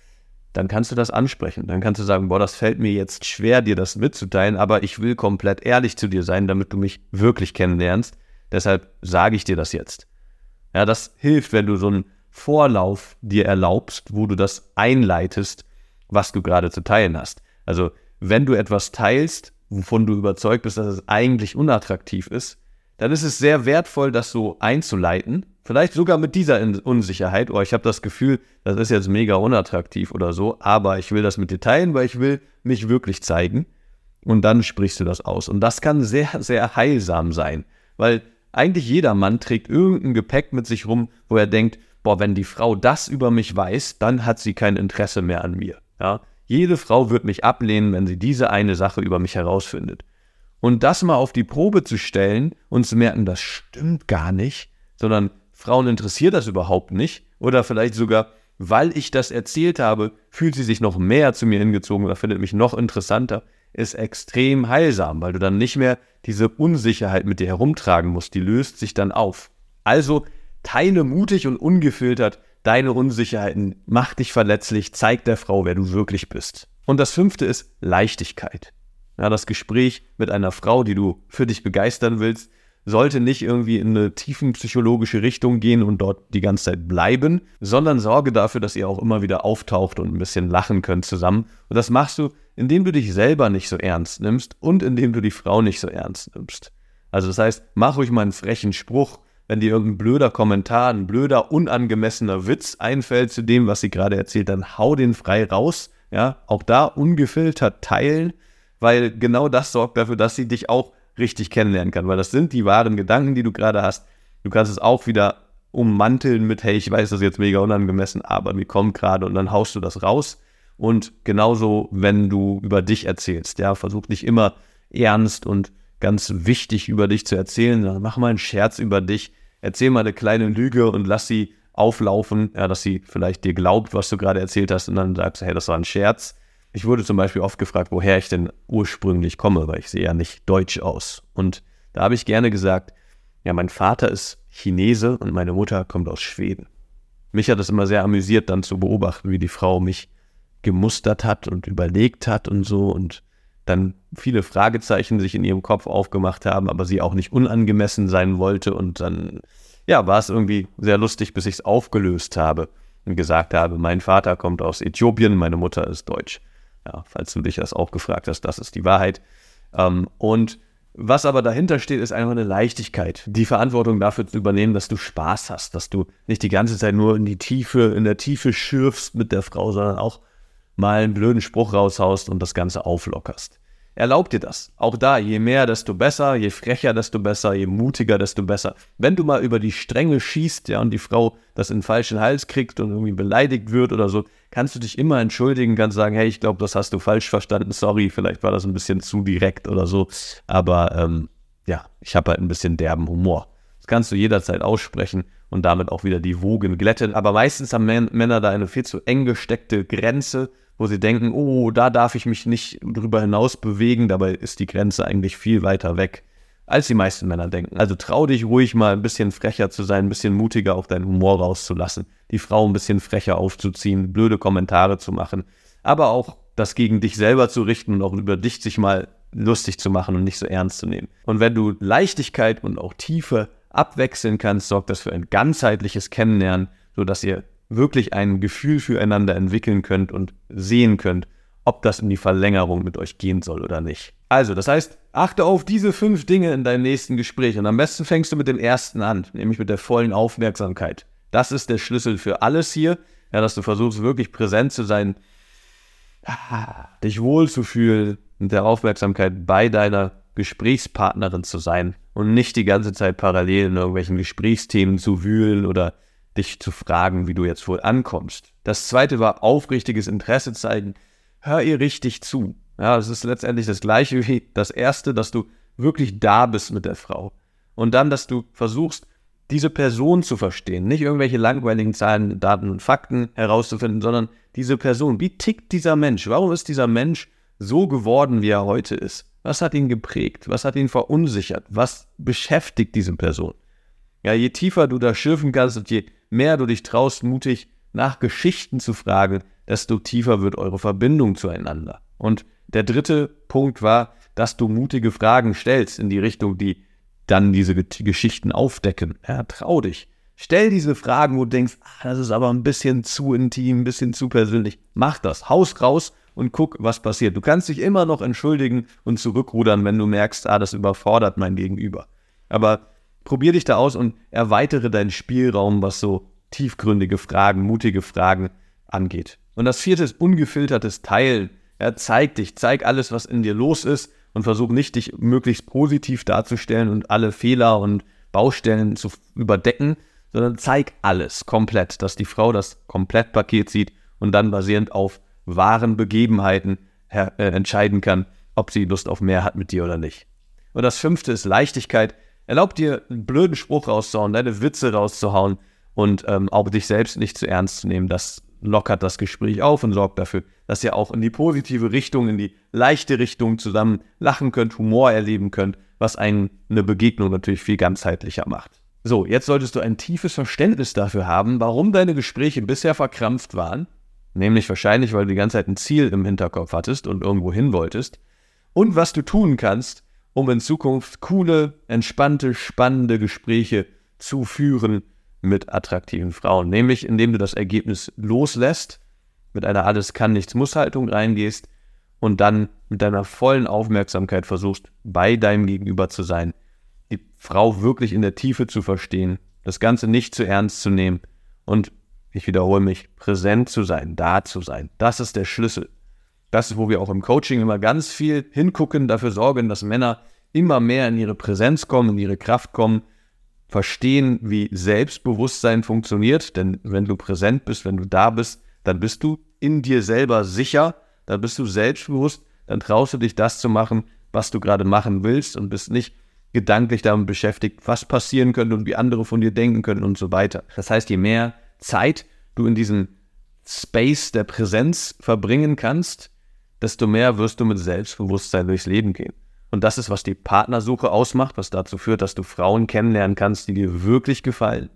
dann kannst du das ansprechen. Dann kannst du sagen, boah, das fällt mir jetzt schwer, dir das mitzuteilen, aber ich will komplett ehrlich zu dir sein, damit du mich wirklich kennenlernst. Deshalb sage ich dir das jetzt. Ja, das hilft, wenn du so einen Vorlauf dir erlaubst, wo du das einleitest, was du gerade zu teilen hast. Also, wenn du etwas teilst, wovon du überzeugt bist, dass es eigentlich unattraktiv ist, dann ist es sehr wertvoll, das so einzuleiten. Vielleicht sogar mit dieser Unsicherheit, oh, ich habe das Gefühl, das ist jetzt mega unattraktiv oder so, aber ich will das mit dir teilen, weil ich will mich wirklich zeigen. Und dann sprichst du das aus. Und das kann sehr, sehr heilsam sein, weil eigentlich jeder Mann trägt irgendein Gepäck mit sich rum, wo er denkt, boah, wenn die Frau das über mich weiß, dann hat sie kein Interesse mehr an mir. Ja? Jede Frau wird mich ablehnen, wenn sie diese eine Sache über mich herausfindet. Und das mal auf die Probe zu stellen und zu merken, das stimmt gar nicht, sondern Frauen interessiert das überhaupt nicht Oder vielleicht sogar, weil ich das erzählt habe, fühlt sie sich noch mehr zu mir hingezogen oder findet mich noch interessanter, ist extrem heilsam, weil du dann nicht mehr diese Unsicherheit mit dir herumtragen musst. Die löst sich dann auf. Also teile mutig und ungefiltert deine Unsicherheiten, mach dich verletzlich, zeig der Frau, wer du wirklich bist. Und das fünfte ist Leichtigkeit. Ja, das Gespräch mit einer Frau, die du für dich begeistern willst, sollte nicht irgendwie in eine tiefenpsychologische Richtung gehen und dort die ganze Zeit bleiben, sondern sorge dafür, dass ihr auch immer wieder auftaucht und ein bisschen lachen könnt zusammen. Und das machst du, indem du dich selber nicht so ernst nimmst und indem du die Frau nicht so ernst nimmst. Also das heißt, mach ruhig mal einen frechen Spruch, wenn dir irgendein blöder Kommentar, ein blöder, unangemessener Witz einfällt zu dem, was sie gerade erzählt, dann hau den frei raus. Ja, auch da ungefiltert teilen, weil genau das sorgt dafür, dass sie dich auch richtig kennenlernen kann, weil das sind die wahren Gedanken, die du gerade hast. Du kannst es auch wieder ummanteln mit, hey, ich weiß, das ist jetzt mega unangemessen, aber mir kommt gerade und dann haust du das raus. Und genauso, wenn du über dich erzählst, ja, versuch nicht immer ernst und ganz wichtig über dich zu erzählen, sondern mach mal einen Scherz über dich, erzähl mal eine kleine Lüge und lass sie auflaufen, ja, dass sie vielleicht dir glaubt, was du gerade erzählt hast und dann sagst hey, das war ein Scherz. Ich wurde zum Beispiel oft gefragt, woher ich denn ursprünglich komme, weil ich sehe ja nicht deutsch aus. Und da habe ich gerne gesagt, ja, mein Vater ist Chinese und meine Mutter kommt aus Schweden. Mich hat es immer sehr amüsiert, dann zu beobachten, wie die Frau mich gemustert hat und überlegt hat und so und dann viele Fragezeichen sich in ihrem Kopf aufgemacht haben, aber sie auch nicht unangemessen sein wollte und dann, ja, war es irgendwie sehr lustig, bis ich es aufgelöst habe und gesagt habe, mein Vater kommt aus Äthiopien, meine Mutter ist deutsch. Ja, falls du dich das auch gefragt hast, das ist die Wahrheit. Ähm, und was aber dahinter steht, ist einfach eine Leichtigkeit. Die Verantwortung dafür zu übernehmen, dass du Spaß hast, dass du nicht die ganze Zeit nur in die Tiefe, in der Tiefe schürfst mit der Frau, sondern auch mal einen blöden Spruch raushaust und das Ganze auflockerst. Erlaub dir das. Auch da, je mehr, desto besser, je frecher, desto besser, je mutiger, desto besser. Wenn du mal über die Stränge schießt, ja, und die Frau das in den falschen Hals kriegt und irgendwie beleidigt wird oder so, kannst du dich immer entschuldigen, kannst sagen, hey, ich glaube, das hast du falsch verstanden, sorry, vielleicht war das ein bisschen zu direkt oder so. Aber ähm, ja, ich habe halt ein bisschen derben Humor. Das kannst du jederzeit aussprechen und damit auch wieder die Wogen glätten. Aber meistens haben Männer da eine viel zu eng gesteckte Grenze wo sie denken, oh, da darf ich mich nicht drüber hinaus bewegen, dabei ist die Grenze eigentlich viel weiter weg, als die meisten Männer denken. Also trau dich ruhig mal ein bisschen frecher zu sein, ein bisschen mutiger auf deinen Humor rauszulassen, die Frau ein bisschen frecher aufzuziehen, blöde Kommentare zu machen, aber auch das gegen dich selber zu richten und auch über dich sich mal lustig zu machen und nicht so ernst zu nehmen. Und wenn du Leichtigkeit und auch Tiefe abwechseln kannst, sorgt das für ein ganzheitliches Kennenlernen, sodass ihr wirklich ein Gefühl füreinander entwickeln könnt und sehen könnt, ob das in die Verlängerung mit euch gehen soll oder nicht. Also, das heißt, achte auf diese fünf Dinge in deinem nächsten Gespräch und am besten fängst du mit dem ersten an, nämlich mit der vollen Aufmerksamkeit. Das ist der Schlüssel für alles hier, ja, dass du versuchst wirklich präsent zu sein, dich wohlzufühlen und der Aufmerksamkeit bei deiner Gesprächspartnerin zu sein und nicht die ganze Zeit parallel in irgendwelchen Gesprächsthemen zu wühlen oder dich zu fragen, wie du jetzt wohl ankommst. Das zweite war aufrichtiges Interesse zeigen. Hör ihr richtig zu. Ja, es ist letztendlich das gleiche wie das erste, dass du wirklich da bist mit der Frau. Und dann, dass du versuchst, diese Person zu verstehen. Nicht irgendwelche langweiligen Zahlen, Daten und Fakten herauszufinden, sondern diese Person. Wie tickt dieser Mensch? Warum ist dieser Mensch so geworden, wie er heute ist? Was hat ihn geprägt? Was hat ihn verunsichert? Was beschäftigt diese Person? Ja, je tiefer du da schürfen kannst und je mehr du dich traust, mutig nach Geschichten zu fragen, desto tiefer wird eure Verbindung zueinander. Und der dritte Punkt war, dass du mutige Fragen stellst in die Richtung, die dann diese Geschichten aufdecken. Ja, trau dich. Stell diese Fragen, wo du denkst, ah, das ist aber ein bisschen zu intim, ein bisschen zu persönlich. Mach das. Haus raus und guck, was passiert. Du kannst dich immer noch entschuldigen und zurückrudern, wenn du merkst, ah, das überfordert mein Gegenüber. Aber probier dich da aus und erweitere deinen Spielraum, was so tiefgründige Fragen, mutige Fragen angeht. Und das vierte ist ungefiltertes Teilen. Ja, zeig dich, zeig alles, was in dir los ist und versuch nicht, dich möglichst positiv darzustellen und alle Fehler und Baustellen zu überdecken, sondern zeig alles komplett, dass die Frau das Komplettpaket sieht und dann basierend auf wahren Begebenheiten äh, entscheiden kann, ob sie Lust auf mehr hat mit dir oder nicht. Und das fünfte ist Leichtigkeit. Erlaub dir, einen blöden Spruch rauszuhauen, deine Witze rauszuhauen und ähm, auch dich selbst nicht zu ernst zu nehmen. Das lockert das Gespräch auf und sorgt dafür, dass ihr auch in die positive Richtung, in die leichte Richtung zusammen lachen könnt, Humor erleben könnt, was einen eine Begegnung natürlich viel ganzheitlicher macht. So, jetzt solltest du ein tiefes Verständnis dafür haben, warum deine Gespräche bisher verkrampft waren, nämlich wahrscheinlich, weil du die ganze Zeit ein Ziel im Hinterkopf hattest und irgendwo hin wolltest, und was du tun kannst, um in Zukunft coole, entspannte, spannende Gespräche zu führen mit attraktiven Frauen, nämlich indem du das Ergebnis loslässt, mit einer alles kann nichts muss Haltung reingehst und dann mit deiner vollen Aufmerksamkeit versuchst, bei deinem Gegenüber zu sein, die Frau wirklich in der Tiefe zu verstehen, das Ganze nicht zu ernst zu nehmen und, ich wiederhole mich, präsent zu sein, da zu sein. Das ist der Schlüssel. Das wo wir auch im Coaching immer ganz viel hingucken, dafür sorgen, dass Männer immer mehr in ihre Präsenz kommen, in ihre Kraft kommen, verstehen, wie Selbstbewusstsein funktioniert. Denn wenn du präsent bist, wenn du da bist, dann bist du in dir selber sicher, dann bist du selbstbewusst, dann traust du dich das zu machen, was du gerade machen willst und bist nicht gedanklich damit beschäftigt, was passieren könnte und wie andere von dir denken können und so weiter. Das heißt, je mehr Zeit du in diesem Space der Präsenz verbringen kannst, desto mehr wirst du mit Selbstbewusstsein durchs Leben gehen. Und das ist, was die Partnersuche ausmacht, was dazu führt, dass du Frauen kennenlernen kannst, die dir wirklich gefallen.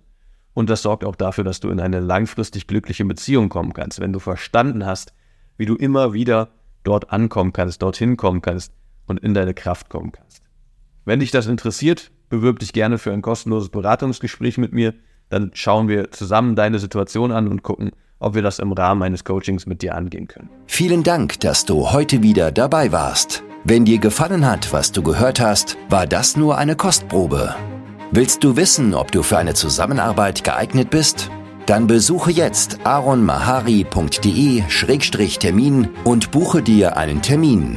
Und das sorgt auch dafür, dass du in eine langfristig glückliche Beziehung kommen kannst, wenn du verstanden hast, wie du immer wieder dort ankommen kannst, dorthin kommen kannst und in deine Kraft kommen kannst. Wenn dich das interessiert, bewirb dich gerne für ein kostenloses Beratungsgespräch mit mir. Dann schauen wir zusammen deine Situation an und gucken, ob wir das im Rahmen eines Coachings mit dir angehen können. Vielen Dank, dass du heute wieder dabei warst. Wenn dir gefallen hat, was du gehört hast, war das nur eine Kostprobe. Willst du wissen, ob du für eine Zusammenarbeit geeignet bist? Dann besuche jetzt aronmahari.de-termin und buche dir einen Termin.